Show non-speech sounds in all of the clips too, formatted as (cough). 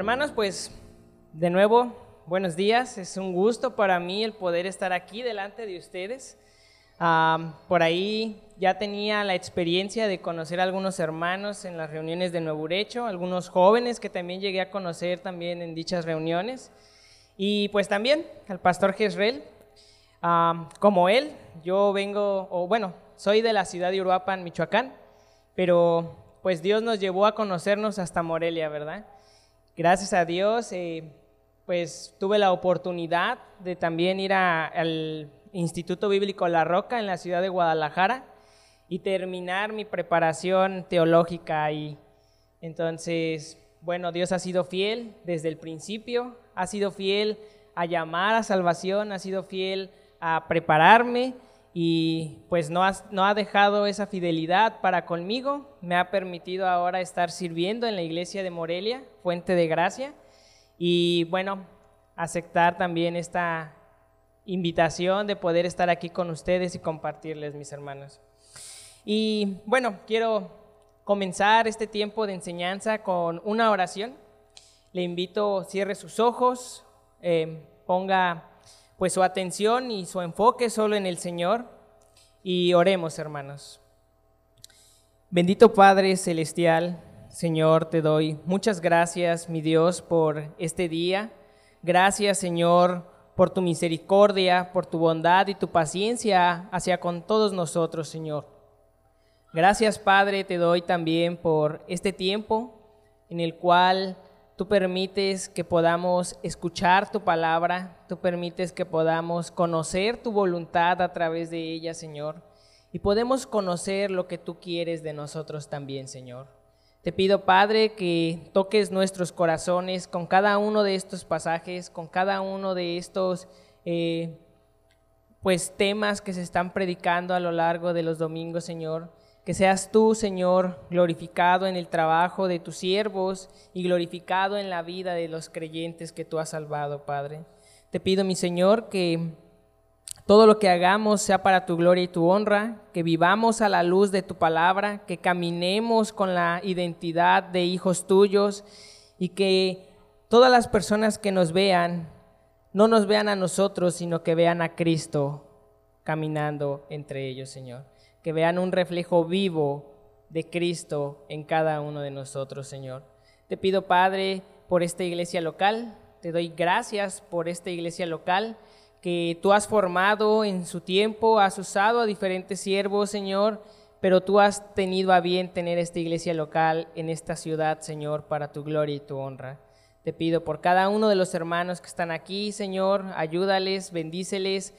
Hermanos, pues de nuevo, buenos días. Es un gusto para mí el poder estar aquí delante de ustedes. Por ahí ya tenía la experiencia de conocer a algunos hermanos en las reuniones de Nuevo Urecho, algunos jóvenes que también llegué a conocer también en dichas reuniones. Y pues también al pastor Jezreel, ah, como él, yo vengo, o bueno, soy de la ciudad de Uruapan, Michoacán, pero pues Dios nos llevó a conocernos hasta Morelia, ¿verdad? Gracias a Dios, eh, pues tuve la oportunidad de también ir al Instituto Bíblico La Roca en la ciudad de Guadalajara y terminar mi preparación teológica ahí. Entonces, bueno, Dios ha sido fiel desde el principio, ha sido fiel a llamar a salvación, ha sido fiel a prepararme y pues no ha, no ha dejado esa fidelidad para conmigo, me ha permitido ahora estar sirviendo en la iglesia de Morelia, fuente de gracia, y bueno, aceptar también esta invitación de poder estar aquí con ustedes y compartirles, mis hermanos. Y bueno, quiero comenzar este tiempo de enseñanza con una oración. Le invito, cierre sus ojos, eh, ponga pues su atención y su enfoque solo en el Señor y oremos, hermanos. Bendito Padre Celestial, Señor, te doy muchas gracias, mi Dios, por este día. Gracias, Señor, por tu misericordia, por tu bondad y tu paciencia hacia con todos nosotros, Señor. Gracias, Padre, te doy también por este tiempo en el cual Tú permites que podamos escuchar tu palabra, tú permites que podamos conocer tu voluntad a través de ella, Señor, y podemos conocer lo que tú quieres de nosotros también, Señor. Te pido, Padre, que toques nuestros corazones con cada uno de estos pasajes, con cada uno de estos eh, pues temas que se están predicando a lo largo de los domingos, Señor que seas tú, Señor, glorificado en el trabajo de tus siervos y glorificado en la vida de los creyentes que tú has salvado, Padre. Te pido, mi Señor, que todo lo que hagamos sea para tu gloria y tu honra, que vivamos a la luz de tu palabra, que caminemos con la identidad de hijos tuyos y que todas las personas que nos vean no nos vean a nosotros, sino que vean a Cristo caminando entre ellos, Señor que vean un reflejo vivo de Cristo en cada uno de nosotros, Señor. Te pido, Padre, por esta iglesia local, te doy gracias por esta iglesia local que tú has formado en su tiempo, has usado a diferentes siervos, Señor, pero tú has tenido a bien tener esta iglesia local en esta ciudad, Señor, para tu gloria y tu honra. Te pido por cada uno de los hermanos que están aquí, Señor, ayúdales, bendíceles,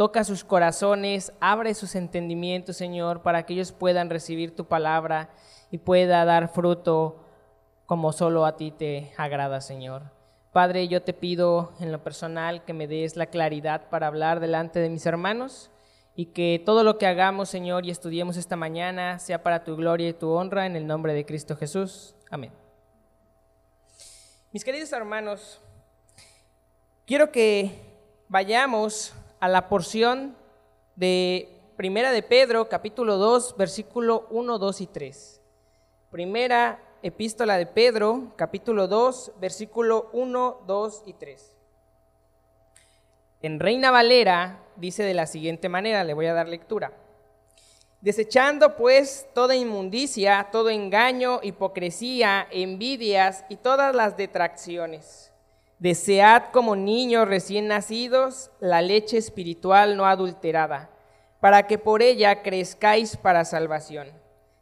Toca sus corazones, abre sus entendimientos, Señor, para que ellos puedan recibir tu palabra y pueda dar fruto como solo a ti te agrada, Señor. Padre, yo te pido en lo personal que me des la claridad para hablar delante de mis hermanos y que todo lo que hagamos, Señor, y estudiemos esta mañana sea para tu gloria y tu honra en el nombre de Cristo Jesús. Amén. Mis queridos hermanos, quiero que vayamos a la porción de Primera de Pedro, capítulo 2, versículo 1, 2 y 3. Primera epístola de Pedro, capítulo 2, versículo 1, 2 y 3. En Reina Valera dice de la siguiente manera, le voy a dar lectura. Desechando pues toda inmundicia, todo engaño, hipocresía, envidias y todas las detracciones Desead como niños recién nacidos la leche espiritual no adulterada, para que por ella crezcáis para salvación,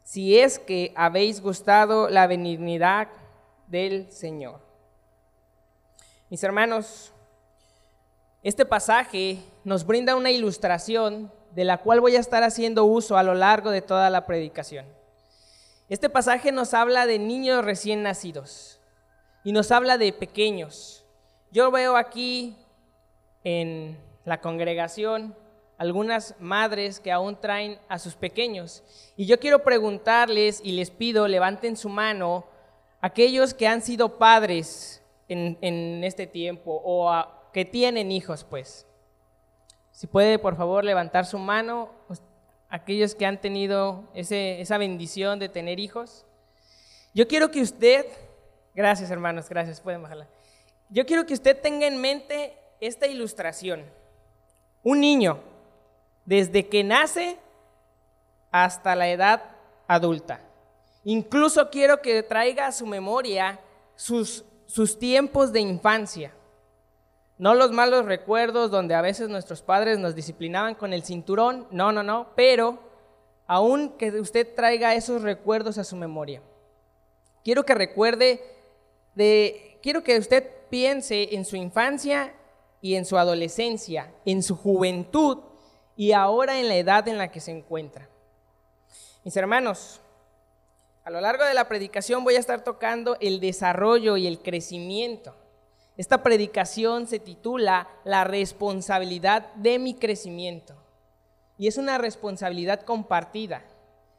si es que habéis gustado la benignidad del Señor. Mis hermanos, este pasaje nos brinda una ilustración de la cual voy a estar haciendo uso a lo largo de toda la predicación. Este pasaje nos habla de niños recién nacidos y nos habla de pequeños yo veo aquí en la congregación algunas madres que aún traen a sus pequeños. Y yo quiero preguntarles y les pido, levanten su mano, aquellos que han sido padres en, este tiempo o que tienen hijos, pues. Si puede, por favor, levantar su mano, aquellos que han tenido esa bendición de tener hijos. Yo quiero que usted Gracias, hermanos, gracias. Pueden bajarla. Yo quiero que usted tenga en mente esta ilustración. Un niño, desde que nace hasta la edad adulta. Incluso quiero que traiga a su memoria sus, sus tiempos de infancia. No los malos recuerdos donde a veces nuestros padres nos disciplinaban con el cinturón, no, no, no, pero aún que usted traiga esos recuerdos a su memoria. Quiero que recuerde de, quiero que usted piense en su infancia y en su adolescencia, en su juventud y ahora en la edad en la que se encuentra. Mis hermanos, a lo largo de la predicación voy a estar tocando el desarrollo y el crecimiento. Esta predicación se titula La responsabilidad de mi crecimiento. Y es una responsabilidad compartida.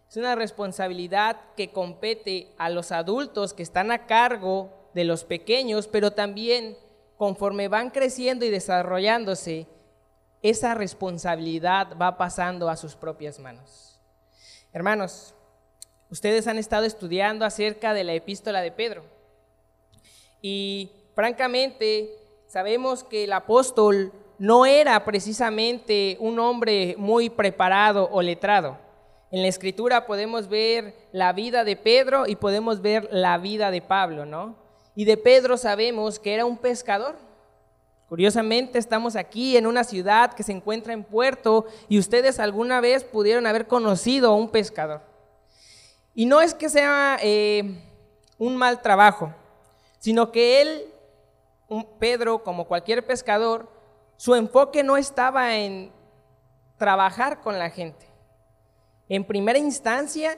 Es una responsabilidad que compete a los adultos que están a cargo de los pequeños, pero también conforme van creciendo y desarrollándose, esa responsabilidad va pasando a sus propias manos. Hermanos, ustedes han estado estudiando acerca de la epístola de Pedro y francamente sabemos que el apóstol no era precisamente un hombre muy preparado o letrado. En la escritura podemos ver la vida de Pedro y podemos ver la vida de Pablo, ¿no? Y de Pedro sabemos que era un pescador. Curiosamente estamos aquí en una ciudad que se encuentra en puerto y ustedes alguna vez pudieron haber conocido a un pescador. Y no es que sea eh, un mal trabajo, sino que él, un Pedro, como cualquier pescador, su enfoque no estaba en trabajar con la gente. En primera instancia,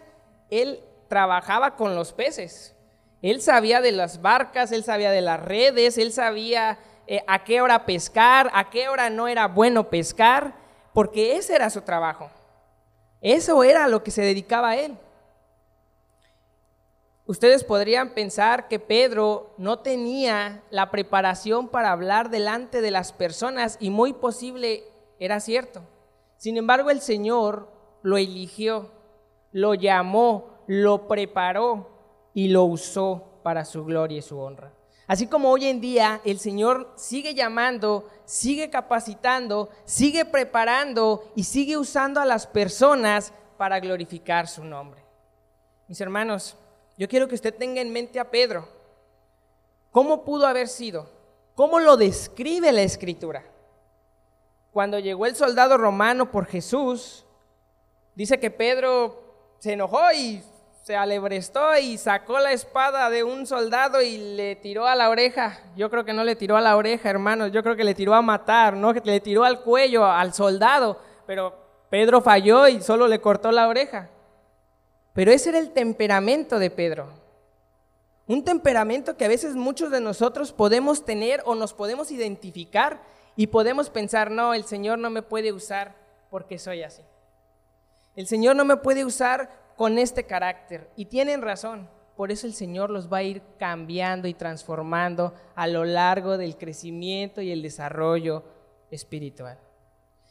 él trabajaba con los peces. Él sabía de las barcas, él sabía de las redes, él sabía eh, a qué hora pescar, a qué hora no era bueno pescar, porque ese era su trabajo. Eso era lo que se dedicaba a él. Ustedes podrían pensar que Pedro no tenía la preparación para hablar delante de las personas y muy posible era cierto. Sin embargo, el Señor lo eligió, lo llamó, lo preparó y lo usó para su gloria y su honra. Así como hoy en día el Señor sigue llamando, sigue capacitando, sigue preparando y sigue usando a las personas para glorificar su nombre. Mis hermanos, yo quiero que usted tenga en mente a Pedro. ¿Cómo pudo haber sido? ¿Cómo lo describe la escritura? Cuando llegó el soldado romano por Jesús, dice que Pedro se enojó y se alebrestó y sacó la espada de un soldado y le tiró a la oreja. Yo creo que no le tiró a la oreja, hermanos, yo creo que le tiró a matar, no le tiró al cuello al soldado, pero Pedro falló y solo le cortó la oreja. Pero ese era el temperamento de Pedro. Un temperamento que a veces muchos de nosotros podemos tener o nos podemos identificar y podemos pensar, no, el Señor no me puede usar porque soy así. El Señor no me puede usar con este carácter. Y tienen razón. Por eso el Señor los va a ir cambiando y transformando a lo largo del crecimiento y el desarrollo espiritual.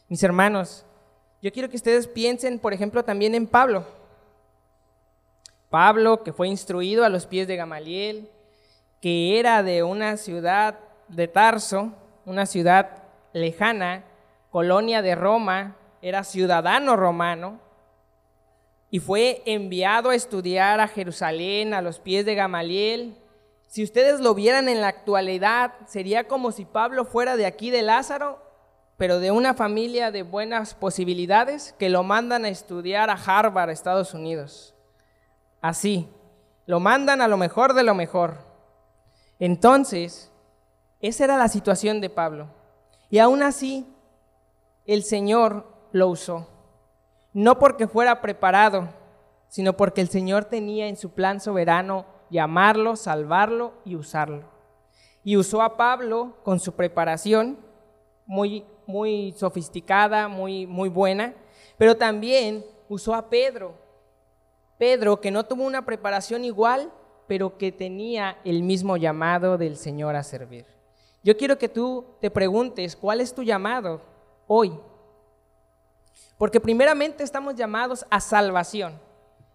Mis hermanos, yo quiero que ustedes piensen, por ejemplo, también en Pablo. Pablo, que fue instruido a los pies de Gamaliel, que era de una ciudad de Tarso, una ciudad lejana, colonia de Roma, era ciudadano romano, y fue enviado a estudiar a Jerusalén a los pies de Gamaliel. Si ustedes lo vieran en la actualidad, sería como si Pablo fuera de aquí de Lázaro, pero de una familia de buenas posibilidades que lo mandan a estudiar a Harvard, Estados Unidos así. Lo mandan a lo mejor de lo mejor. Entonces, esa era la situación de Pablo. Y aún así, el Señor lo usó. No porque fuera preparado, sino porque el Señor tenía en su plan soberano llamarlo, salvarlo y usarlo. Y usó a Pablo con su preparación muy, muy sofisticada, muy, muy buena, pero también usó a Pedro Pedro, que no tuvo una preparación igual, pero que tenía el mismo llamado del Señor a servir. Yo quiero que tú te preguntes, ¿cuál es tu llamado hoy? Porque primeramente estamos llamados a salvación,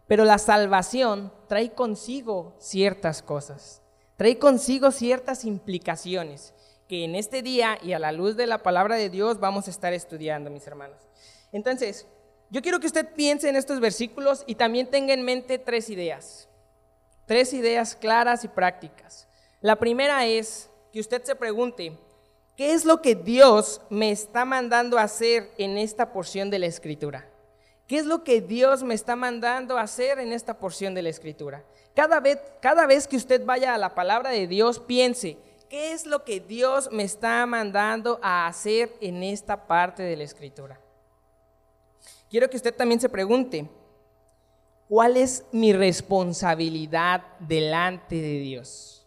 pero la salvación trae consigo ciertas cosas. trae consigo ciertas implicaciones que en este día y a la luz de la palabra de Dios vamos a estar estudiando, mis hermanos. Entonces, yo quiero que usted piense en estos versículos y también tenga en mente tres ideas. Tres ideas claras y prácticas. La primera es que usted se pregunte, ¿qué es lo que Dios me está mandando a hacer en esta porción de la escritura? ¿Qué es lo que Dios me está mandando a hacer en esta porción de la escritura? Cada vez, cada vez que usted vaya a la palabra de Dios, piense, ¿qué es lo que Dios me está mandando a hacer en esta parte de la escritura? Quiero que usted también se pregunte, ¿cuál es mi responsabilidad delante de Dios?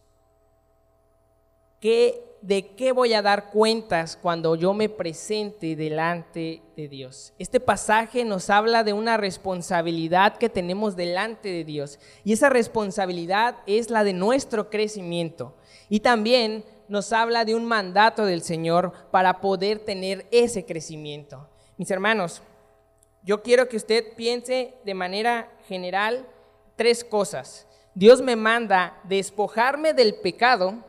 ¿Qué, ¿De qué voy a dar cuentas cuando yo me presente delante de Dios? Este pasaje nos habla de una responsabilidad que tenemos delante de Dios y esa responsabilidad es la de nuestro crecimiento y también nos habla de un mandato del Señor para poder tener ese crecimiento. Mis hermanos, yo quiero que usted piense de manera general tres cosas. Dios me manda despojarme del pecado.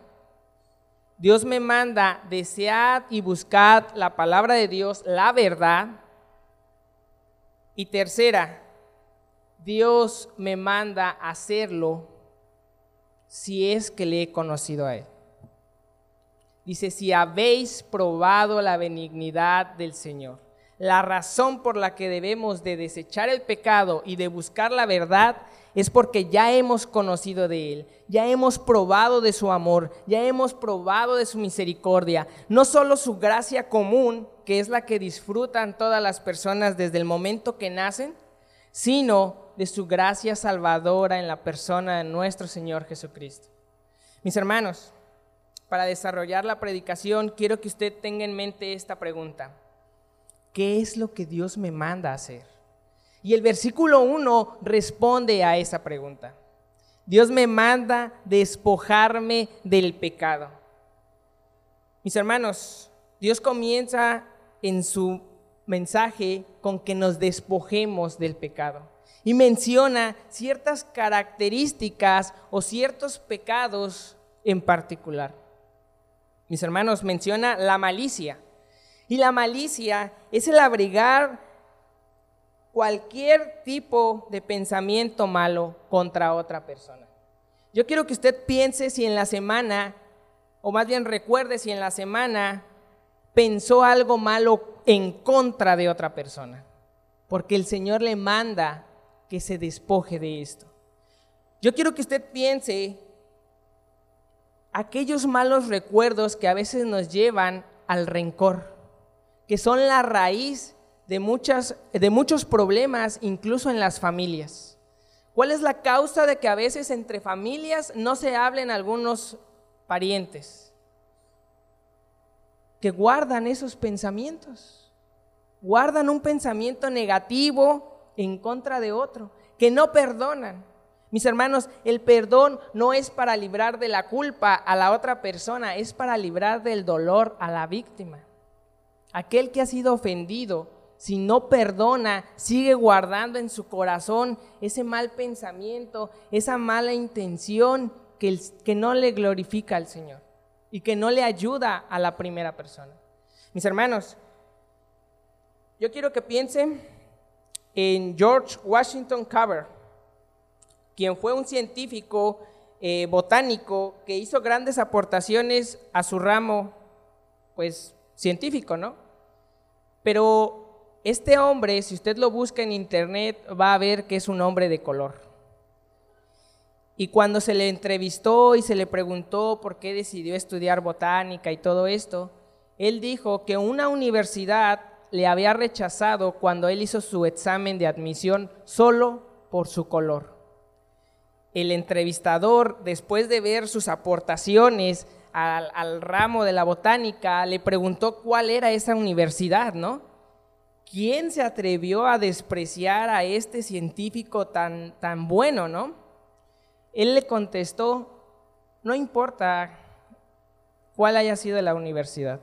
Dios me manda desear y buscar la palabra de Dios, la verdad. Y tercera, Dios me manda hacerlo si es que le he conocido a Él. Dice, si habéis probado la benignidad del Señor la razón por la que debemos de desechar el pecado y de buscar la verdad es porque ya hemos conocido de Él, ya hemos probado de su amor, ya hemos probado de su misericordia, no solo su gracia común, que es la que disfrutan todas las personas desde el momento que nacen, sino de su gracia salvadora en la persona de nuestro Señor Jesucristo. Mis hermanos, para desarrollar la predicación, quiero que usted tenga en mente esta pregunta. ¿qué es lo que Dios me manda a hacer? Y el versículo 1 responde a esa pregunta. Dios me manda despojarme del pecado. Mis hermanos, Dios comienza en su mensaje con que nos despojemos del pecado. Y menciona ciertas características o ciertos pecados en particular. Mis hermanos, menciona la malicia. Y la malicia es el abrigar cualquier tipo de pensamiento malo contra otra persona. Yo quiero que usted piense si en la semana, o más bien recuerde si en la semana pensó algo malo en contra de otra persona, porque el Señor le manda que se despoje de esto. Yo quiero que usted piense aquellos malos recuerdos que a veces nos llevan al rencor que son la raíz de, muchas, de muchos problemas, incluso en las familias. ¿Cuál es la causa de que a veces entre familias no se hablen algunos parientes? Que guardan esos pensamientos, guardan un pensamiento negativo en contra de otro, que no perdonan. Mis hermanos, el perdón no es para librar de la culpa a la otra persona, es para librar del dolor a la víctima. Aquel que ha sido ofendido, si no perdona, sigue guardando en su corazón ese mal pensamiento, esa mala intención que, que no le glorifica al Señor y que no le ayuda a la primera persona. Mis hermanos, yo quiero que piensen en George Washington Carver, quien fue un científico eh, botánico que hizo grandes aportaciones a su ramo, pues científico, ¿no? Pero este hombre, si usted lo busca en internet, va a ver que es un hombre de color. Y cuando se le entrevistó y se le preguntó por qué decidió estudiar botánica y todo esto, él dijo que una universidad le había rechazado cuando él hizo su examen de admisión solo por su color. El entrevistador, después de ver sus aportaciones al, ramo de la botánica, le preguntó cuál era esa universidad, ¿no? ¿Quién se atrevió a despreciar a este científico tan, tan bueno, no? Él le contestó, no importa cuál haya sido la universidad.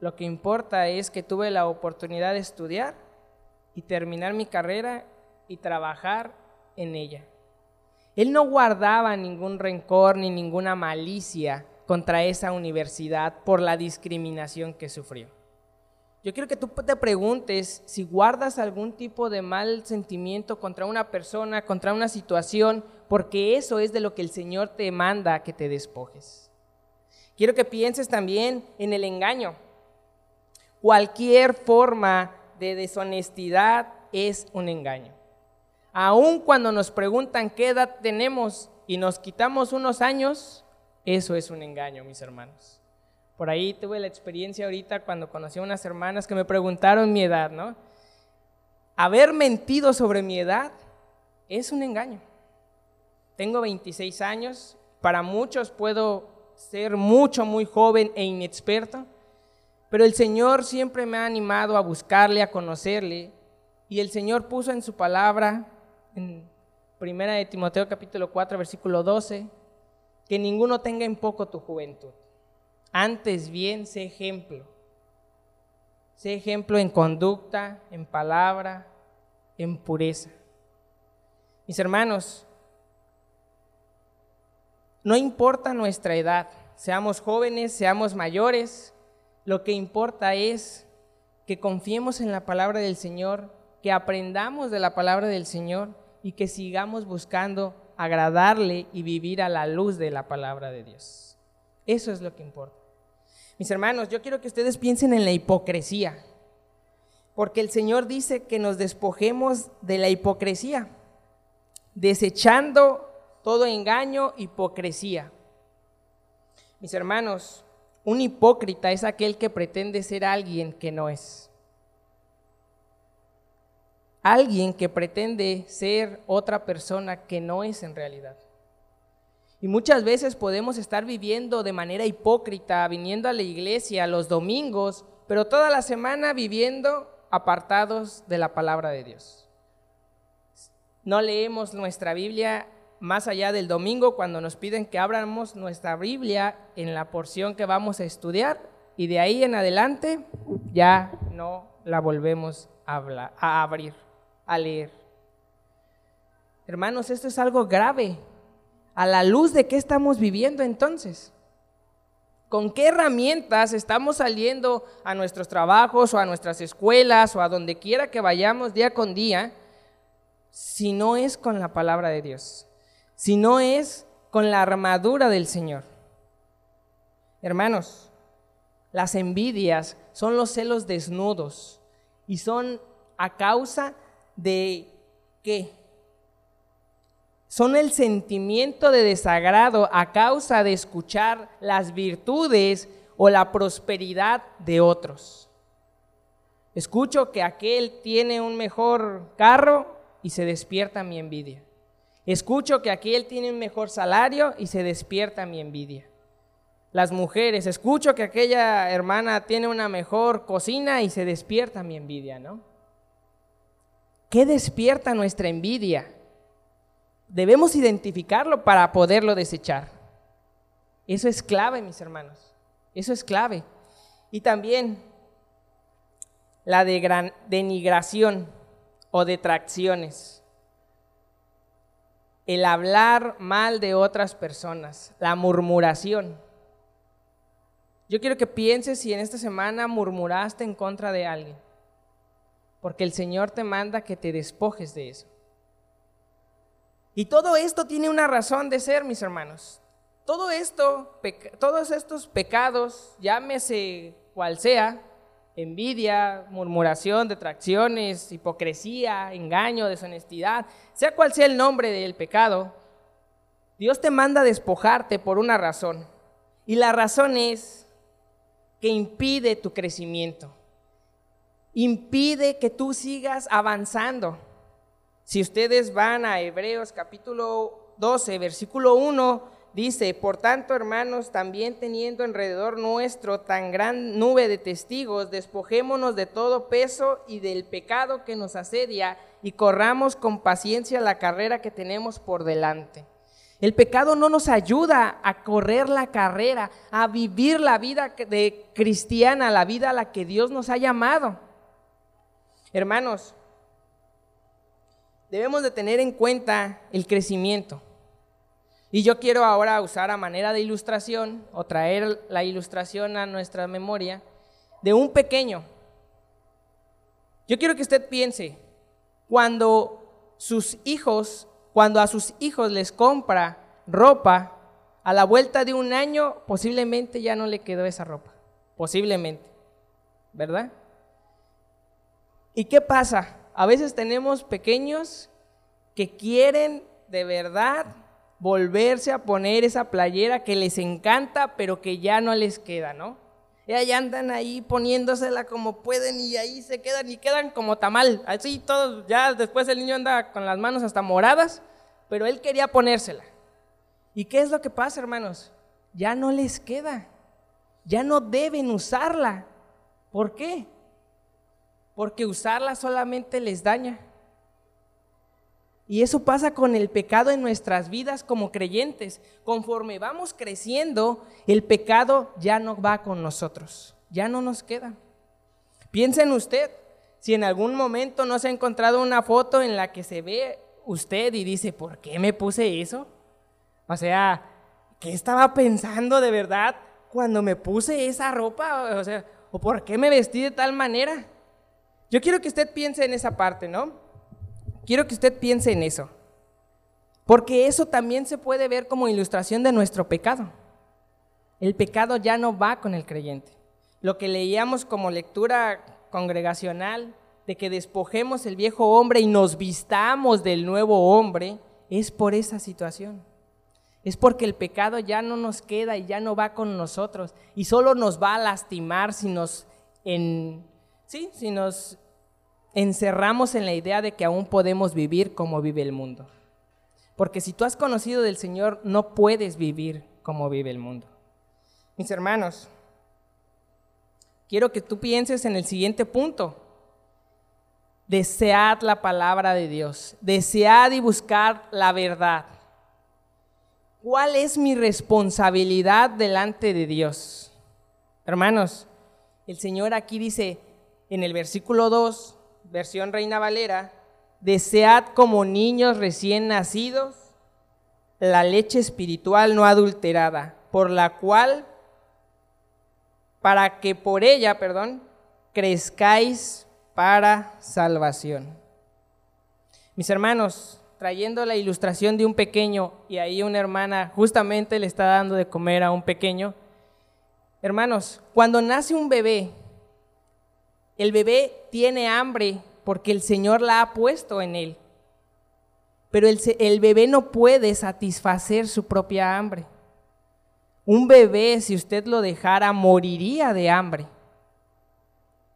Lo que importa es que tuve la oportunidad de estudiar y terminar mi carrera y trabajar en ella. Él no guardaba ningún rencor ni ninguna malicia contra esa universidad por la discriminación que sufrió. Yo quiero que tú te preguntes si guardas algún tipo de mal sentimiento contra una persona, contra una situación, porque eso es de lo que el Señor te manda que te despojes. Quiero que pienses también en el engaño. Cualquier forma de deshonestidad es un engaño. Aun cuando nos preguntan qué edad tenemos y nos quitamos unos años, eso es un engaño, mis hermanos. Por ahí tuve la experiencia ahorita cuando conocí a unas hermanas que me preguntaron mi edad, ¿no? Haber mentido sobre mi edad es un engaño. Tengo 26 años, para muchos puedo ser mucho, muy joven e inexperto, pero el Señor siempre me ha animado a buscarle, a conocerle, y el Señor puso en su palabra, en Primera de Timoteo capítulo 4, versículo 12, que ninguno tenga en poco tu juventud. Antes bien, sé ejemplo. Sé ejemplo en conducta, en palabra, en pureza. Mis hermanos, no importa nuestra edad, seamos jóvenes, seamos mayores, lo que importa es que confiemos en la palabra del Señor, que aprendamos de la palabra del Señor y que sigamos buscando agradarle y vivir a la luz de la palabra de Dios. Eso es lo que importa. Mis hermanos, yo quiero que ustedes piensen en la hipocresía, porque el Señor dice que nos despojemos de la hipocresía, desechando todo engaño, hipocresía. Mis hermanos, un hipócrita es aquel que pretende ser alguien que no es. Alguien que pretende ser otra persona que no es en realidad. Y muchas veces podemos estar viviendo de manera hipócrita, viniendo a la iglesia los domingos, pero toda la semana viviendo apartados de la palabra de Dios. No leemos nuestra Biblia más allá del domingo cuando nos piden que abramos nuestra Biblia en la porción que vamos a estudiar y de ahí en adelante ya no la volvemos a, a abrir, a leer. Hermanos, esto es algo grave a la luz de qué estamos viviendo entonces. ¿Con qué herramientas estamos saliendo a nuestros trabajos o a nuestras escuelas o a donde quiera que vayamos día con día si no es con la palabra de Dios? Si no es con la armadura del Señor. Hermanos, las envidias son los celos desnudos y son a causa de qué? Son el sentimiento de desagrado a causa de escuchar las virtudes o la prosperidad de otros. Escucho que aquel tiene un mejor carro y se despierta mi envidia. Escucho que aquel tiene un mejor salario y se despierta mi envidia. Las mujeres, escucho que aquella hermana tiene una mejor cocina y se despierta mi envidia, ¿no? ¿Qué despierta nuestra envidia? Debemos identificarlo para poderlo desechar. Eso es clave, mis hermanos. Eso es clave. Y también la de denigración o detracciones. El hablar mal de otras personas, la murmuración. Yo quiero que pienses si en esta semana murmuraste en contra de alguien, porque el Señor te manda que te despojes de eso. Y todo esto tiene una razón de ser, mis hermanos. Todo esto, todos estos pecados, llámese cual sea, envidia, murmuración, detracciones, hipocresía, engaño, deshonestidad, sea cual sea el nombre del pecado, Dios te manda despojarte por una razón. Y la razón es que impide tu crecimiento. Impide que tú sigas avanzando. Si ustedes van a Hebreos capítulo 12, versículo 1, dice, por tanto, hermanos, también teniendo alrededor nuestro tan gran nube de testigos, despojémonos de todo peso y del pecado que nos asedia y corramos con paciencia la carrera que tenemos por delante. El pecado no nos ayuda a correr la carrera, a vivir la vida de cristiana, la vida a la que Dios nos ha llamado. Hermanos, debemos de tener en cuenta el crecimiento. Y yo quiero ahora usar a manera de ilustración o traer la ilustración a nuestra memoria de un pequeño. Yo quiero que usted piense, cuando sus hijos, cuando a sus hijos les compra ropa, a la vuelta de un año posiblemente ya no le quedó esa ropa, posiblemente, ¿verdad? ¿Y qué pasa? A veces tenemos pequeños que quieren de verdad volverse a poner esa playera que les encanta, pero que ya no les queda, ¿no? Y ahí andan ahí poniéndosela como pueden y ahí se quedan y quedan como tamal. Así todos, ya después el niño anda con las manos hasta moradas, pero él quería ponérsela. ¿Y qué es lo que pasa, hermanos? Ya no les queda. Ya no deben usarla. ¿Por qué? Porque usarla solamente les daña. Y eso pasa con el pecado en nuestras vidas como creyentes. Conforme vamos creciendo, el pecado ya no va con nosotros, ya no nos queda. Piensen usted, si en algún momento no se ha encontrado una foto en la que se ve usted y dice, ¿por qué me puse eso? O sea, ¿qué estaba pensando de verdad cuando me puse esa ropa? O sea, ¿o por qué me vestí de tal manera? Yo quiero que usted piense en esa parte, ¿no? Quiero que usted piense en eso. Porque eso también se puede ver como ilustración de nuestro pecado. El pecado ya no va con el creyente. Lo que leíamos como lectura congregacional, de que despojemos el viejo hombre y nos vistamos del nuevo hombre, es por esa situación. Es porque el pecado ya no nos queda y ya no va con nosotros y solo nos va a lastimar si nos, en, sí, si nos encerramos en la idea de que aún podemos vivir como vive el mundo. Porque si tú has conocido del Señor, no puedes vivir como vive el mundo. Mis hermanos, quiero que tú pienses en el siguiente punto. Desead la palabra de Dios, desead y buscar la verdad. ¿Cuál es mi responsabilidad delante de Dios? Hermanos, el Señor aquí dice en el versículo 2, versión Reina Valera, desead como niños recién nacidos la leche espiritual no adulterada, por la cual, para que por ella, perdón, crezcáis para salvación. Mis hermanos, trayendo la ilustración de un pequeño y ahí una hermana justamente le está dando de comer a un pequeño. Hermanos, cuando nace un bebé, el bebé tiene hambre porque el Señor la ha puesto en él. Pero el, bebé no puede satisfacer su propia hambre. Un bebé, si usted lo dejara, moriría de hambre.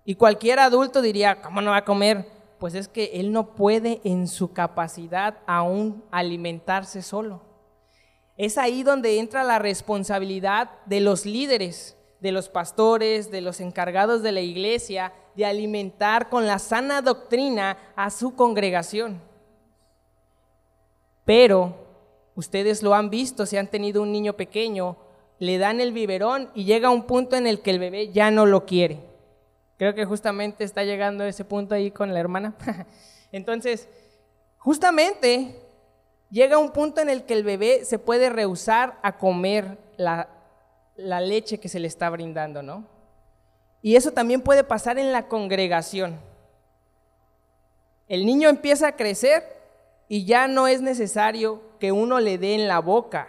Y cualquier adulto diría, ¿cómo no va a comer? Pues es que él no puede en su capacidad aún alimentarse solo. Es ahí donde entra la responsabilidad de los líderes, de los pastores, de los encargados de la iglesia, de alimentar con la sana doctrina a su congregación. Pero ustedes lo han visto, si han tenido un niño pequeño, le dan el biberón y llega un punto en el que el bebé ya no lo quiere. Creo que justamente está llegando a ese punto ahí con la hermana. (laughs) Entonces, justamente llega un punto en el que el bebé se puede rehusar a comer la, la leche que se le está brindando, ¿no? Y eso también puede pasar en la congregación. El niño empieza a crecer y ya no es necesario que uno le dé en la boca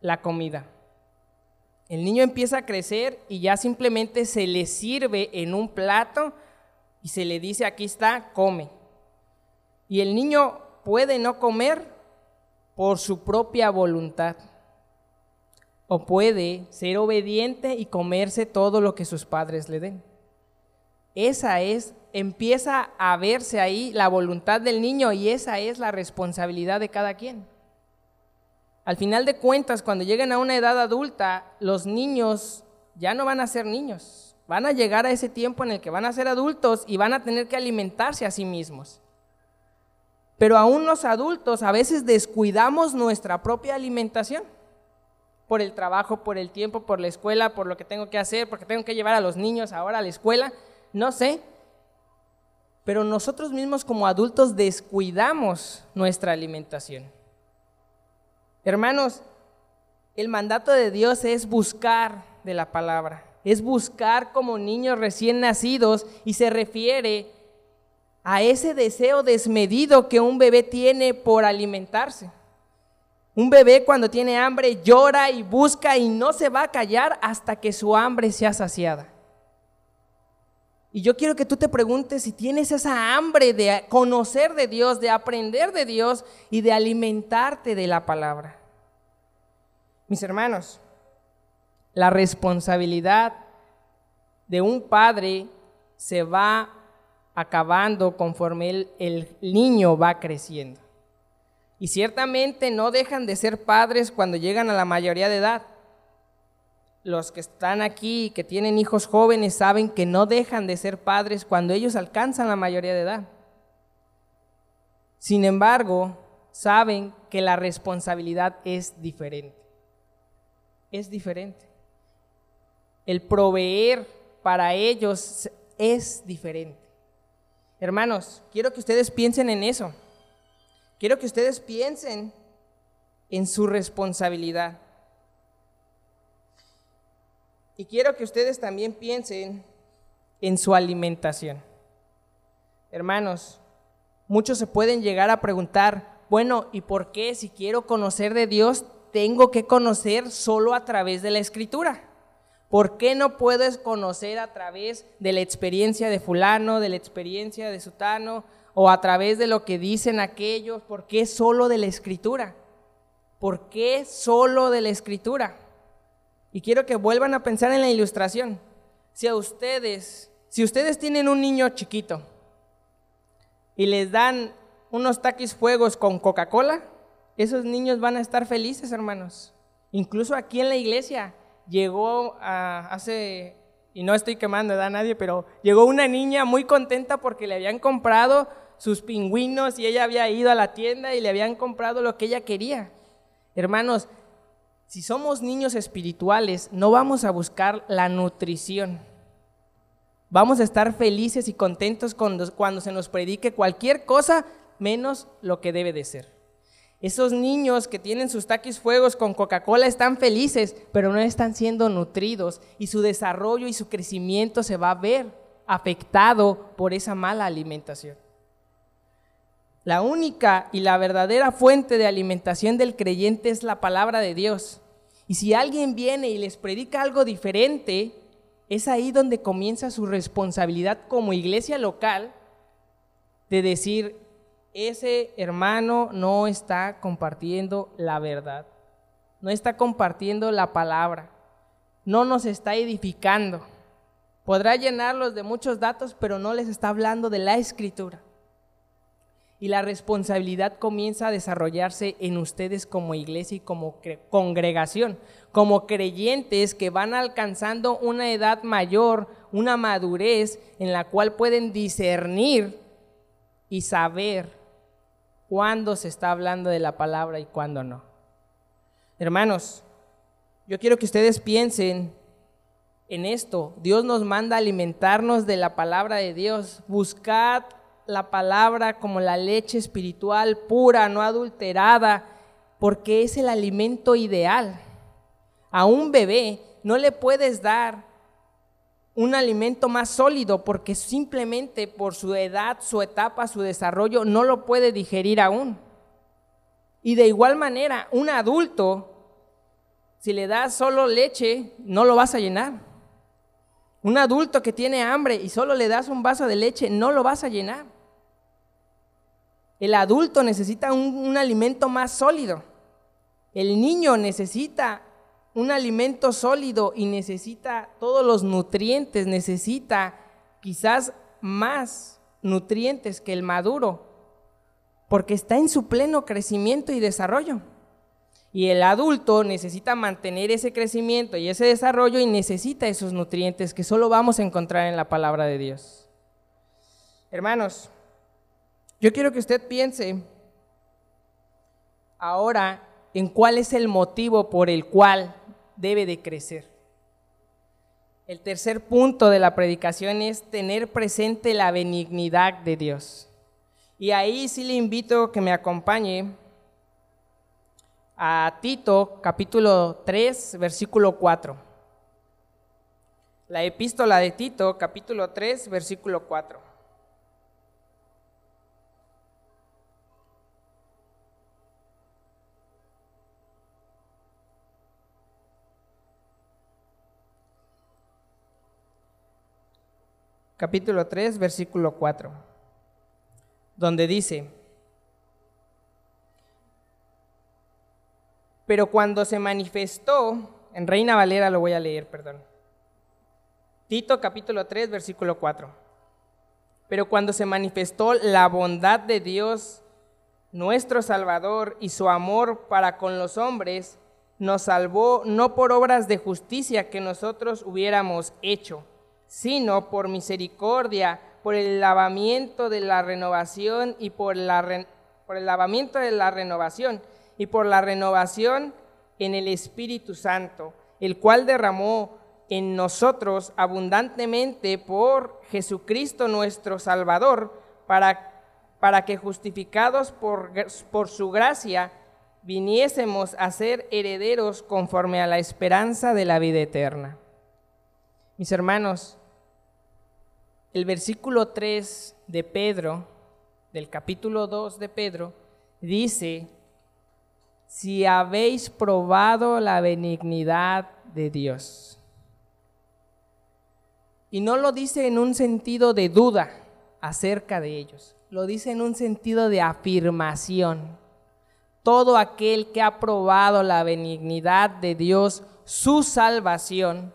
la comida. El niño empieza a crecer y ya simplemente se le sirve en un plato y se le dice, aquí está, come. Y el niño puede no comer por su propia voluntad. O puede ser obediente y comerse todo lo que sus padres le den. Esa es, empieza a verse ahí la voluntad del niño y esa es la responsabilidad de cada quien. Al final de cuentas, cuando lleguen a una edad adulta, los niños ya no van a ser niños. Van a llegar a ese tiempo en el que van a ser adultos y van a tener que alimentarse a sí mismos. Pero aún los adultos a veces descuidamos nuestra propia alimentación por el trabajo, por el tiempo, por la escuela, por lo que tengo que hacer, porque tengo que llevar a los niños ahora a la escuela, no sé. Pero nosotros mismos como adultos descuidamos nuestra alimentación. Hermanos, el mandato de Dios es buscar de la palabra, es buscar como niños recién nacidos y se refiere a ese deseo desmedido que un bebé tiene por alimentarse. Un bebé cuando tiene hambre llora y busca y no se va a callar hasta que su hambre sea saciada. Y yo quiero que tú te preguntes si tienes esa hambre de conocer de Dios, de aprender de Dios y de alimentarte de la palabra. Mis hermanos, la responsabilidad de un padre se va acabando conforme el, niño va creciendo. Y ciertamente no dejan de ser padres cuando llegan a la mayoría de edad. Los que están aquí y que tienen hijos jóvenes saben que no dejan de ser padres cuando ellos alcanzan la mayoría de edad. Sin embargo, saben que la responsabilidad es diferente es diferente. El proveer para ellos es diferente. Hermanos, quiero que ustedes piensen en eso. Quiero que ustedes piensen en su responsabilidad. Y quiero que ustedes también piensen en su alimentación. Hermanos, muchos se pueden llegar a preguntar, bueno, ¿y por qué si quiero conocer de Dios tengo que conocer solo a través de la escritura? ¿Por qué no puedes conocer a través de la experiencia de fulano, de la experiencia de sutano, o a través de lo que dicen aquellos? ¿Por qué solo de la escritura? ¿Por qué solo de la escritura? Y quiero que vuelvan a pensar en la ilustración. Si a ustedes, si ustedes tienen un niño chiquito y les dan unos taquis fuegos con Coca-Cola, esos niños van a estar felices, hermanos. Incluso aquí en la iglesia llegó a, hace, y no estoy quemando a nadie, pero llegó una niña muy contenta porque le habían comprado sus pingüinos y ella había ido a la tienda y le habían comprado lo que ella quería. Hermanos, si somos niños espirituales, no vamos a buscar la nutrición. Vamos a estar felices y contentos cuando, se nos predique cualquier cosa menos lo que debe de ser. Esos niños que tienen sus taquis fuegos con Coca-Cola están felices, pero no están siendo nutridos y su desarrollo y su crecimiento se va a ver afectado por esa mala alimentación. La única y la verdadera fuente de alimentación del creyente es la palabra de Dios. Y si alguien viene y les predica algo diferente, es ahí donde comienza su responsabilidad como iglesia local de decir, ese hermano no está compartiendo la verdad, no está compartiendo la palabra, no nos está edificando. Podrá llenarlos de muchos datos, pero no les está hablando de la escritura. Y la responsabilidad comienza a desarrollarse en ustedes como iglesia y como congregación, como creyentes que van alcanzando una edad mayor, una madurez en la cual pueden discernir y saber cuándo se está hablando de la palabra y cuándo no. Hermanos, yo quiero que ustedes piensen en esto. Dios nos manda alimentarnos de la palabra de Dios. Buscad la palabra como la leche espiritual pura, no adulterada, porque es el alimento ideal. A un bebé no le puedes dar un alimento más sólido porque simplemente por su edad, su etapa, su desarrollo no lo puede digerir aún. Y de igual manera, un adulto, si le das solo leche, no lo vas a llenar. Un adulto que tiene hambre y solo le das un vaso de leche, no lo vas a llenar. El adulto necesita un, alimento más sólido. El niño necesita un alimento sólido y necesita todos los nutrientes, necesita quizás más nutrientes que el maduro, porque está en su pleno crecimiento y desarrollo. Y el adulto necesita mantener ese crecimiento y ese desarrollo y necesita esos nutrientes que solo vamos a encontrar en la palabra de Dios. Hermanos, yo quiero que usted piense ahora en cuál es el motivo por el cual debe de crecer. El tercer punto de la predicación es tener presente la benignidad de Dios. Y ahí sí le invito que me acompañe a Tito capítulo 3, versículo 4. La epístola de Tito capítulo 3, versículo 4. Capítulo 3, versículo 4, donde dice, pero cuando se manifestó, en Reina Valera lo voy a leer, perdón, Tito capítulo 3, versículo 4, pero cuando se manifestó la bondad de Dios, nuestro Salvador, y su amor para con los hombres, nos salvó no por obras de justicia que nosotros hubiéramos hecho, sino por misericordia, por el lavamiento de la renovación y por, la por el lavamiento de la renovación y por la renovación en el Espíritu Santo, el cual derramó en nosotros abundantemente por Jesucristo nuestro Salvador, para, para que justificados por, por su gracia viniésemos a ser herederos conforme a la esperanza de la vida eterna. Mis hermanos, el versículo 3 de Pedro, del capítulo 2 de Pedro, dice, si habéis probado la benignidad de Dios. Y no lo dice en un sentido de duda acerca de ellos, lo dice en un sentido de afirmación. Todo aquel que ha probado la benignidad de Dios, su salvación,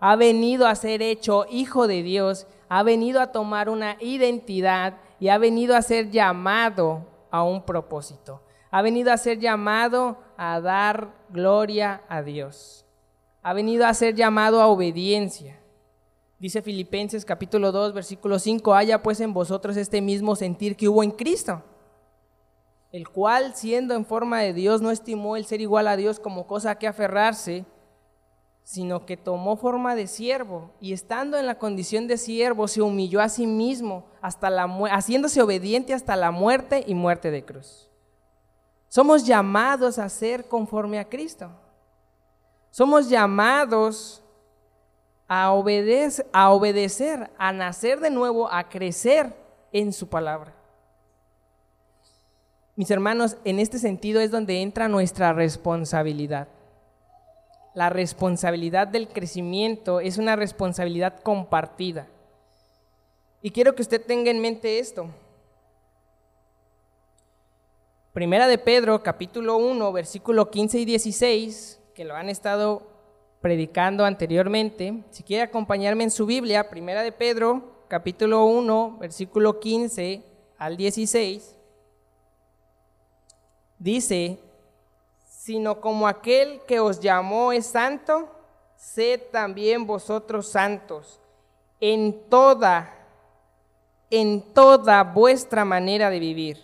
ha venido a ser hecho hijo de Dios, ha venido a tomar una identidad y ha venido a ser llamado a un propósito. Ha venido a ser llamado a dar gloria a Dios. Ha venido a ser llamado a obediencia. Dice Filipenses capítulo 2, versículo 5, haya pues en vosotros este mismo sentir que hubo en Cristo, el cual siendo en forma de Dios no estimó el ser igual a Dios como cosa que aferrarse, sino que tomó forma de siervo y estando en la condición de siervo se humilló a sí mismo hasta la haciéndose obediente hasta la muerte y muerte de cruz. Somos llamados a ser conforme a Cristo. Somos llamados a, obedecer, a obedecer, a nacer de nuevo, a crecer en su palabra. Mis hermanos, en este sentido es donde entra nuestra responsabilidad la responsabilidad del crecimiento es una responsabilidad compartida. Y quiero que usted tenga en mente esto. Primera de Pedro, capítulo 1, versículo 15 y 16, que lo han estado predicando anteriormente. Si quiere acompañarme en su Biblia, Primera de Pedro, capítulo 1, versículo 15 al 16, dice, sino como aquel que os llamó es santo, sed también vosotros santos en toda, en toda vuestra manera de vivir,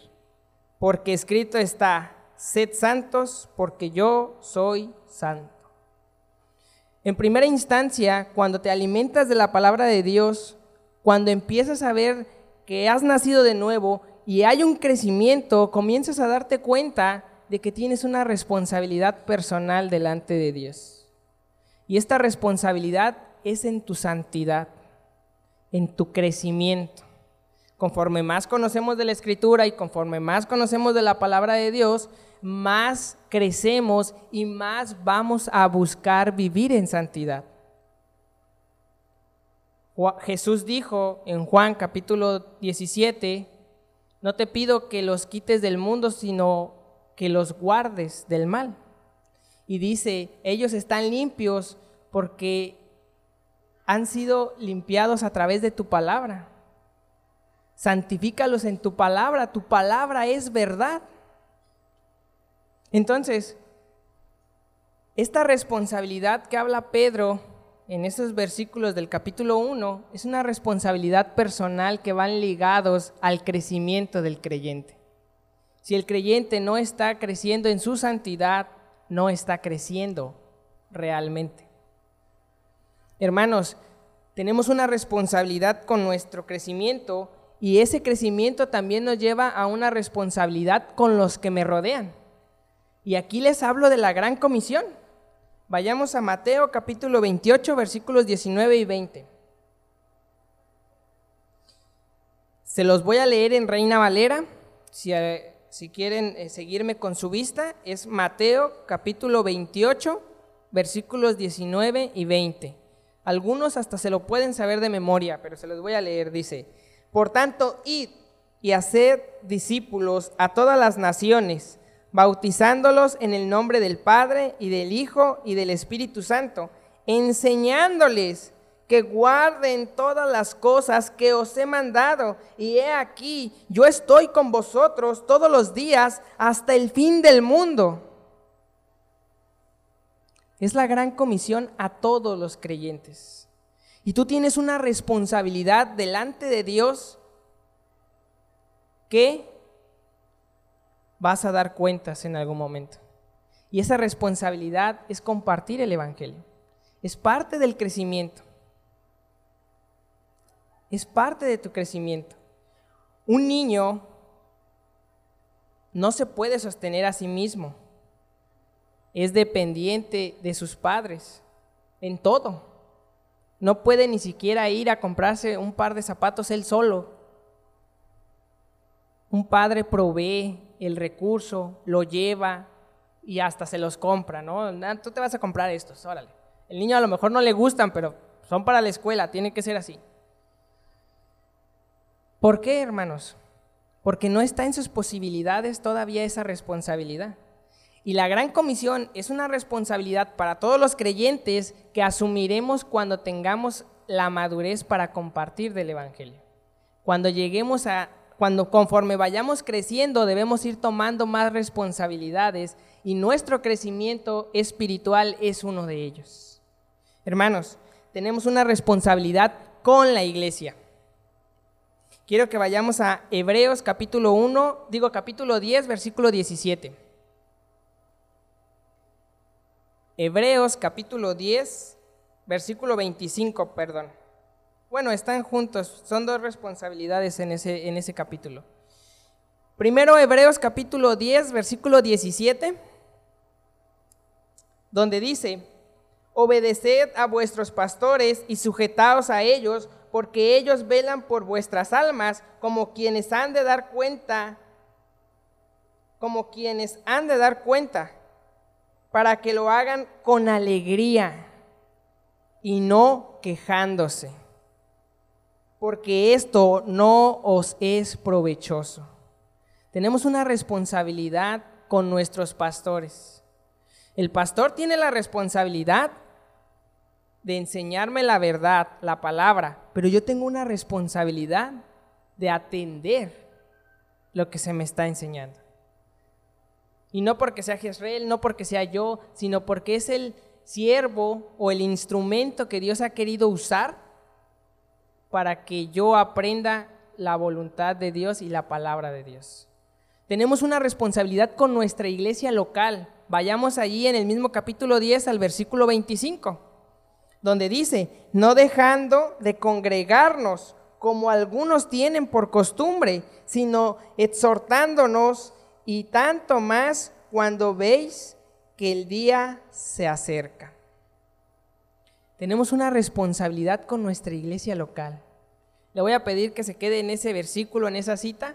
porque escrito está, sed santos porque yo soy santo. En primera instancia, cuando te alimentas de la palabra de Dios, cuando empiezas a ver que has nacido de nuevo y hay un crecimiento, comienzas a darte cuenta de que tienes una responsabilidad personal delante de Dios. Y esta responsabilidad es en tu santidad, en tu crecimiento. Conforme más conocemos de la Escritura y conforme más conocemos de la palabra de Dios, más crecemos y más vamos a buscar vivir en santidad. Jesús dijo en Juan capítulo 17, no te pido que los quites del mundo, sino que los guardes del mal. Y dice, ellos están limpios porque han sido limpiados a través de tu palabra. Santifícalos en tu palabra, tu palabra es verdad. Entonces, esta responsabilidad que habla Pedro en esos versículos del capítulo 1 es una responsabilidad personal que van ligados al crecimiento del creyente. Si el creyente no está creciendo en su santidad, no está creciendo realmente. Hermanos, tenemos una responsabilidad con nuestro crecimiento y ese crecimiento también nos lleva a una responsabilidad con los que me rodean. Y aquí les hablo de la gran comisión. Vayamos a Mateo capítulo 28, versículos 19 y 20. Se los voy a leer en Reina Valera. Si, eh, si quieren eh, seguirme con su vista, es Mateo capítulo 28, versículos 19 y 20. Algunos hasta se lo pueden saber de memoria, pero se los voy a leer. Dice, por tanto, id y haced discípulos a todas las naciones, bautizándolos en el nombre del Padre y del Hijo y del Espíritu Santo, enseñándoles que guarden todas las cosas que os he mandado. Y he aquí, yo estoy con vosotros todos los días hasta el fin del mundo. Es la gran comisión a todos los creyentes. Y tú tienes una responsabilidad delante de Dios que vas a dar cuentas en algún momento. Y esa responsabilidad es compartir el Evangelio. Es parte del crecimiento. Es parte de tu crecimiento. Un niño no se puede sostener a sí mismo es dependiente de sus padres en todo. No puede ni siquiera ir a comprarse un par de zapatos él solo. Un padre provee el recurso, lo lleva y hasta se los compra, ¿no? Tú te vas a comprar estos, órale. El niño a lo mejor no le gustan, pero son para la escuela, tiene que ser así. ¿Por qué, hermanos? Porque no está en sus posibilidades todavía esa responsabilidad. Y la gran comisión es una responsabilidad para todos los creyentes que asumiremos cuando tengamos la madurez para compartir del Evangelio. Cuando lleguemos a, cuando conforme vayamos creciendo debemos ir tomando más responsabilidades y nuestro crecimiento espiritual es uno de ellos. Hermanos, tenemos una responsabilidad con la iglesia. Quiero que vayamos a Hebreos capítulo 1, digo capítulo 10, versículo 17. Hebreos capítulo 10, versículo 25, perdón. Bueno, están juntos, son dos responsabilidades en ese, en ese capítulo. Primero Hebreos capítulo 10, versículo 17, donde dice, obedeced a vuestros pastores y sujetaos a ellos, porque ellos velan por vuestras almas como quienes han de dar cuenta, como quienes han de dar cuenta para que lo hagan con alegría y no quejándose, porque esto no os es provechoso. Tenemos una responsabilidad con nuestros pastores. El pastor tiene la responsabilidad de enseñarme la verdad, la palabra, pero yo tengo una responsabilidad de atender lo que se me está enseñando. Y no porque sea Jezreel, no porque sea yo, sino porque es el siervo o el instrumento que Dios ha querido usar para que yo aprenda la voluntad de Dios y la palabra de Dios. Tenemos una responsabilidad con nuestra iglesia local. Vayamos allí en el mismo capítulo 10 al versículo 25, donde dice, no dejando de congregarnos como algunos tienen por costumbre, sino exhortándonos y tanto más cuando veis que el día se acerca. Tenemos una responsabilidad con nuestra iglesia local. Le voy a pedir que se quede en ese versículo, en esa cita,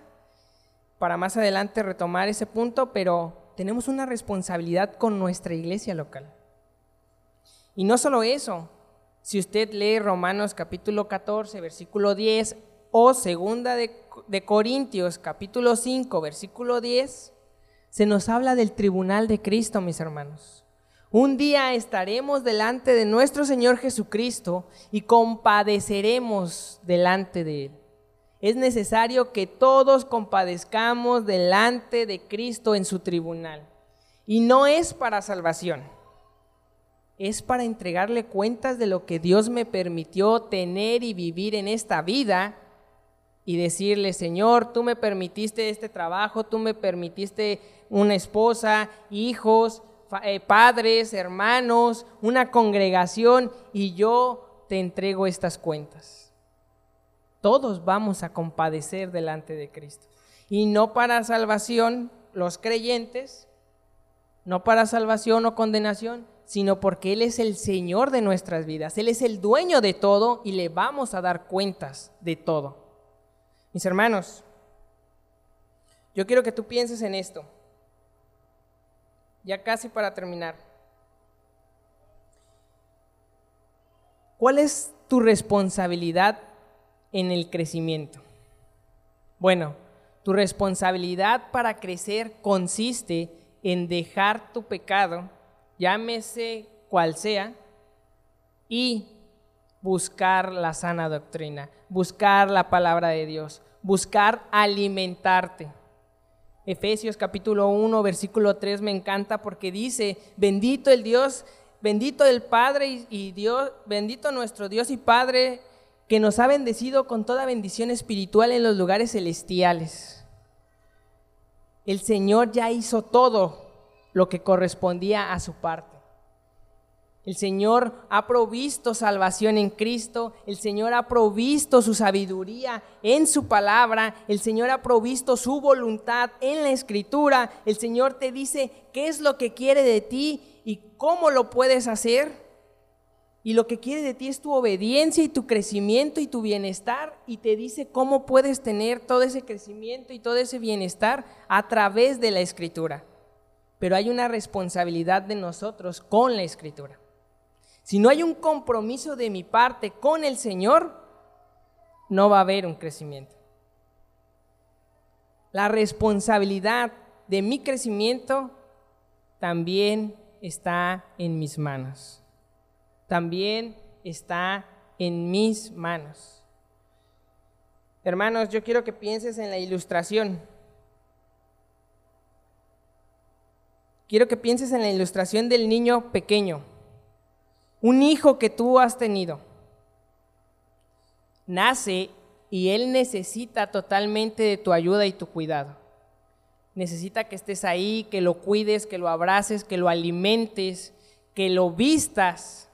para más adelante retomar ese punto, pero tenemos una responsabilidad con nuestra iglesia local. Y no solo eso, si usted lee Romanos capítulo 14, versículo 10, o segunda de, de Corintios capítulo 5, versículo 10, se nos habla del tribunal de Cristo, mis hermanos. Un día estaremos delante de nuestro Señor Jesucristo y compadeceremos delante de Él. Es necesario que todos compadezcamos delante de Cristo en su tribunal. Y no es para salvación, es para entregarle cuentas de lo que Dios me permitió tener y vivir en esta vida y decirle, Señor, tú me permitiste este trabajo, tú me permitiste una esposa, hijos, eh, padres, hermanos, una congregación y yo te entrego estas cuentas. Todos vamos a compadecer delante de Cristo. Y no para salvación los creyentes, no para salvación o condenación, sino porque Él es el Señor de nuestras vidas. Él es el dueño de todo y le vamos a dar cuentas de todo. Mis hermanos, yo quiero que tú pienses en esto. Ya casi para terminar. ¿Cuál es tu responsabilidad en el crecimiento? Bueno, tu responsabilidad para crecer consiste en dejar tu pecado, llámese cual sea, y buscar la sana doctrina, buscar la palabra de Dios, buscar alimentarte. Efesios capítulo 1, versículo 3 me encanta porque dice, bendito el Dios, bendito el Padre y, Dios, bendito nuestro Dios y Padre que nos ha bendecido con toda bendición espiritual en los lugares celestiales. El Señor ya hizo todo lo que correspondía a su parte. El Señor ha provisto salvación en Cristo, el Señor ha provisto su sabiduría en su palabra, el Señor ha provisto su voluntad en la escritura, el Señor te dice qué es lo que quiere de ti y cómo lo puedes hacer. Y lo que quiere de ti es tu obediencia y tu crecimiento y tu bienestar. Y te dice cómo puedes tener todo ese crecimiento y todo ese bienestar a través de la escritura. Pero hay una responsabilidad de nosotros con la escritura. Si no hay un compromiso de mi parte con el Señor, no va a haber un crecimiento. La responsabilidad de mi crecimiento también está en mis manos también está en mis manos. Hermanos, yo quiero que pienses en la ilustración. Quiero que pienses en la ilustración del niño pequeño, un hijo que tú has tenido. Nace y él necesita totalmente de tu ayuda y tu cuidado. Necesita que estés ahí, que lo cuides, que lo abraces, que lo alimentes, que lo vistas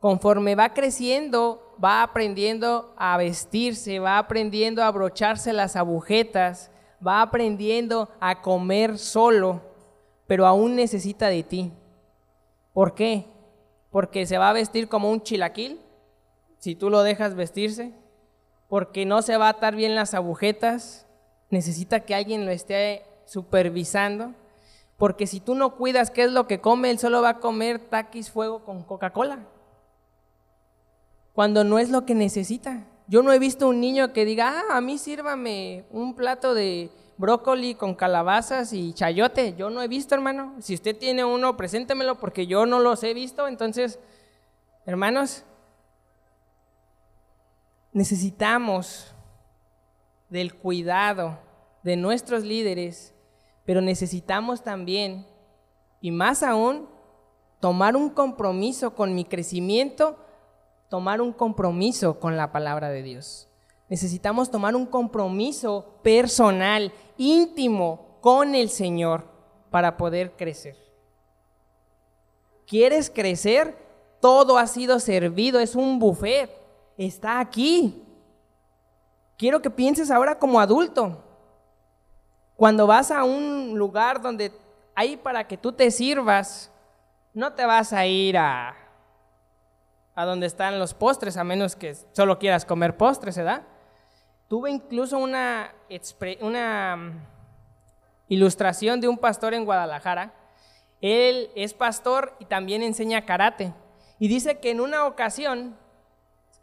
Conforme va creciendo, va aprendiendo a vestirse, va aprendiendo a abrocharse las agujetas, va aprendiendo a comer solo, pero aún necesita de ti. ¿Por qué? Porque se va a vestir como un chilaquil, si tú lo dejas vestirse, porque no se va a atar bien las agujetas, necesita que alguien lo esté supervisando, porque si tú no cuidas qué es lo que come, él solo va a comer taquis fuego con Coca-Cola cuando no es lo que necesita. Yo no he visto un niño que diga, ah, a mí sírvame un plato de brócoli con calabazas y chayote. Yo no he visto, hermano. Si usted tiene uno, preséntemelo porque yo no los he visto. Entonces, hermanos, necesitamos del cuidado de nuestros líderes, pero necesitamos también, y más aún, tomar un compromiso con mi crecimiento tomar un compromiso con la palabra de Dios. Necesitamos tomar un compromiso personal, íntimo con el Señor para poder crecer. ¿Quieres crecer? Todo ha sido servido, es un buffet, está aquí. Quiero que pienses ahora como adulto. Cuando vas a un lugar donde hay para que tú te sirvas, no te vas a ir a a donde están los postres, a menos que solo quieras comer postres, ¿verdad? Tuve incluso una, mm, ilustración de un pastor en Guadalajara. Él es pastor y también enseña karate. Y dice que en una ocasión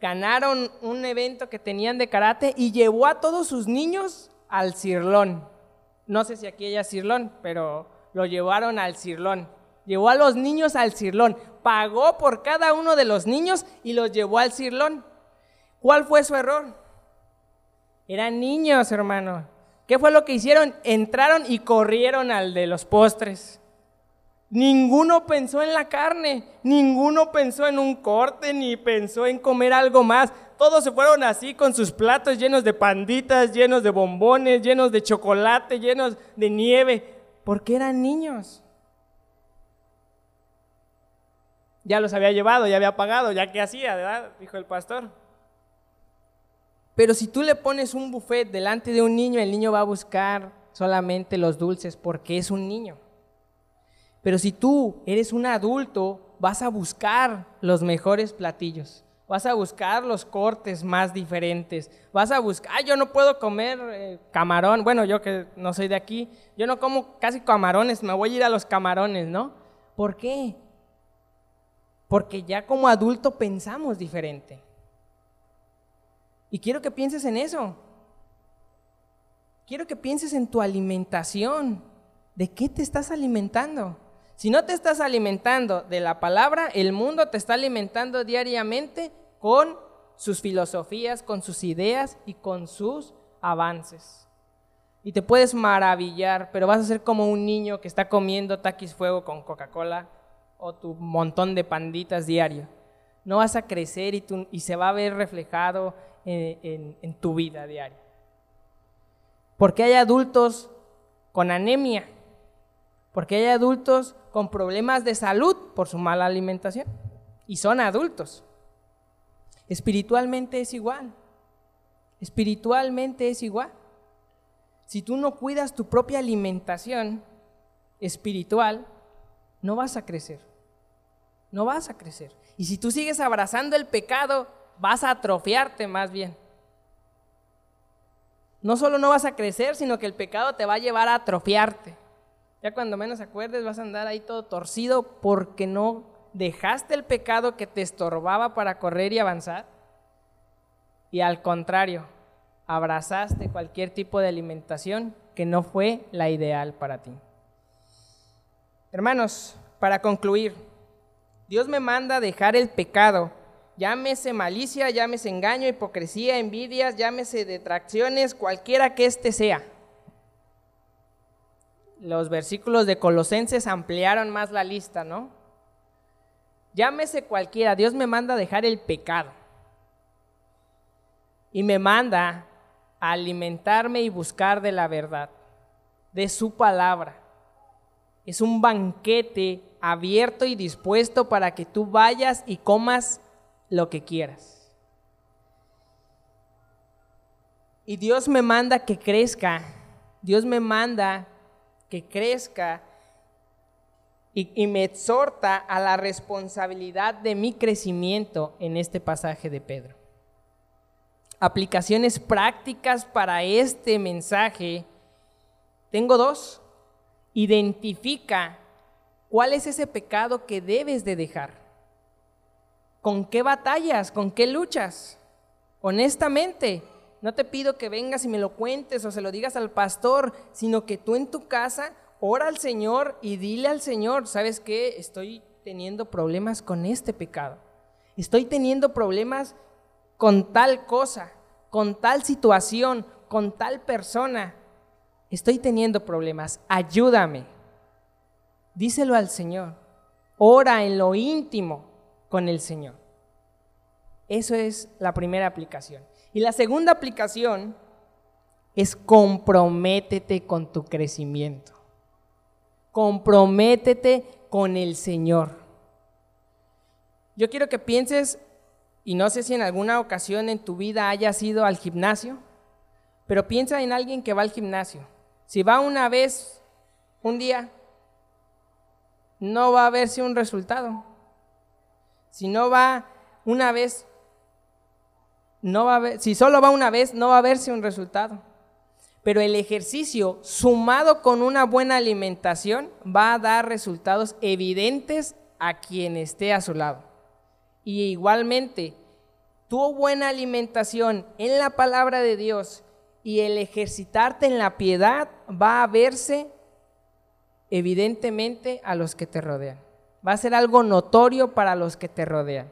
ganaron un evento que tenían de karate y llevó a todos sus niños al cirlón. No sé si aquí hay cirlón, pero lo llevaron al cirlón. Llevó a los niños al cirlón, pagó por cada uno de los niños y los llevó al cirlón. ¿Cuál fue su error? Eran niños, hermano. ¿Qué fue lo que hicieron? Entraron y corrieron al de los postres. Ninguno pensó en la carne, ninguno pensó en un corte, ni pensó en comer algo más. Todos se fueron así con sus platos llenos de panditas, llenos de bombones, llenos de chocolate, llenos de nieve, porque eran niños. ya los había llevado, ya había pagado, ya qué hacía, ¿verdad? Dijo el pastor. Pero si tú le pones un buffet delante de un niño, el niño va a buscar solamente los dulces porque es un niño. Pero si tú eres un adulto, vas a buscar los mejores platillos. Vas a buscar los cortes más diferentes. Vas a buscar, ah, yo no puedo comer eh, camarón. Bueno, yo que no soy de aquí, yo no como casi camarones, me voy a ir a los camarones, ¿no? ¿Por qué? Porque ya como adulto pensamos diferente. Y quiero que pienses en eso. Quiero que pienses en tu alimentación. ¿De qué te estás alimentando? Si no te estás alimentando de la palabra, el mundo te está alimentando diariamente con sus filosofías, con sus ideas y con sus avances. Y te puedes maravillar, pero vas a ser como un niño que está comiendo taquis fuego con Coca-Cola o tu montón de panditas diario. No vas a crecer y, y se va a ver reflejado en, tu vida diaria. Porque hay adultos con anemia, porque hay adultos con problemas de salud por su mala alimentación. Y son adultos. Espiritualmente es igual. Espiritualmente es igual. Si tú no cuidas tu propia alimentación espiritual, no vas a crecer. No vas a crecer. Y si tú sigues abrazando el pecado, vas a atrofiarte más bien. No solo no vas a crecer, sino que el pecado te va a llevar a atrofiarte. Ya cuando menos acuerdes vas a andar ahí todo torcido porque no dejaste el pecado que te estorbaba para correr y avanzar. Y al contrario, abrazaste cualquier tipo de alimentación que no fue la ideal para ti. Hermanos, para concluir, Dios me manda dejar el pecado, llámese malicia, llámese engaño, hipocresía, envidias, llámese detracciones, cualquiera que éste sea los versículos de Colosenses ampliaron más la lista, ¿no? Llámese cualquiera, Dios me manda a dejar el pecado. Y me manda a alimentarme y buscar de la verdad, de su palabra. Es un banquete abierto y dispuesto para que tú vayas y comas lo que quieras. Y Dios me manda que crezca. Dios me manda que crezca y, me exhorta a la responsabilidad de mi crecimiento en este pasaje de Pedro. Aplicaciones prácticas para este mensaje. Tengo dos. Identifica cuál es ese pecado que debes de dejar. ¿Con qué batallas? ¿Con qué luchas? Honestamente, no te pido que vengas y me lo cuentes o se lo digas al pastor, sino que tú en tu casa ora al Señor y dile al Señor, ¿sabes qué? Estoy teniendo problemas con este pecado. Estoy teniendo problemas con tal cosa, con tal situación, con tal persona. Estoy teniendo problemas. Ayúdame. Díselo al Señor. Ora en lo íntimo con el Señor. Eso es la primera aplicación. Y la segunda aplicación es comprométete con tu crecimiento. Comprométete con el Señor. Yo quiero que pienses, y no sé si en alguna ocasión en tu vida hayas ido al gimnasio, pero piensa en alguien que va al gimnasio. Si va una vez, un día, no va a verse un resultado. Si no va una vez, no va si solo va una vez, no va a verse un resultado. Pero el ejercicio sumado con una buena alimentación va a dar resultados evidentes a quien esté a su lado. Y igualmente, tu buena alimentación en la palabra de Dios y el ejercitarte en la piedad va a verse evidentemente a los que te rodean. Va a ser algo notorio para los que te rodean,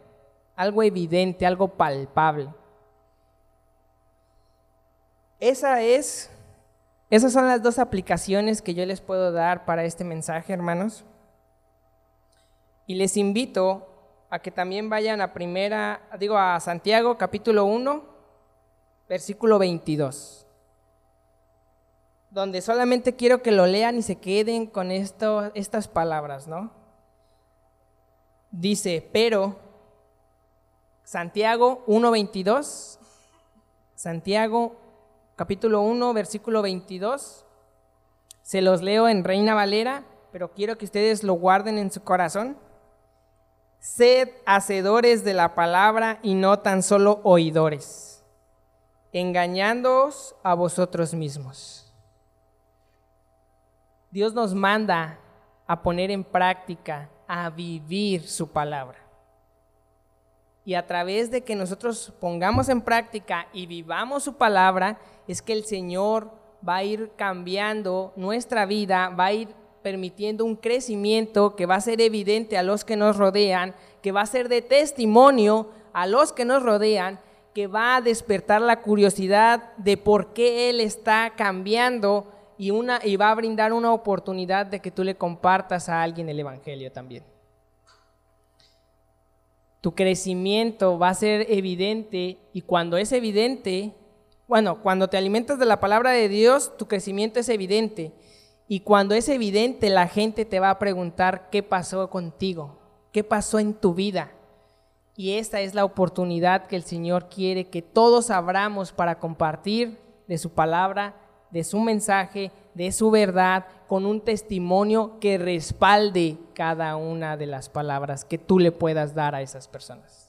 algo evidente, algo palpable. Esa es, esas son las dos aplicaciones que yo les puedo dar para este mensaje, hermanos. Y les invito a que también vayan a primera, digo a Santiago capítulo 1, versículo 22. Donde solamente quiero que lo lean y se queden con estas palabras, ¿no? Dice, pero Santiago 1.22, Santiago capítulo 1, versículo 22. Se los leo en Reina Valera, pero quiero que ustedes lo guarden en su corazón. Sed hacedores de la palabra y no tan solo oidores, engañándoos a vosotros mismos. Dios nos manda a poner en práctica, a vivir su palabra. Y a través de que nosotros pongamos en práctica y vivamos su palabra, es que el Señor va a ir cambiando nuestra vida, va a ir permitiendo un crecimiento que va a ser evidente a los que nos rodean, que va a ser de testimonio a los que nos rodean, que va a despertar la curiosidad de por qué Él está cambiando y, una, y va a brindar una oportunidad de que tú le compartas a alguien el Evangelio también. Tu crecimiento va a ser evidente y cuando es evidente, bueno, cuando te alimentas de la palabra de Dios, tu crecimiento es evidente. Y cuando es evidente, la gente te va a preguntar qué pasó contigo, qué pasó en tu vida. Y esta es la oportunidad que el Señor quiere que todos abramos para compartir de su palabra, de su mensaje, de su verdad, con un testimonio que respalde cada una de las palabras que tú le puedas dar a esas personas.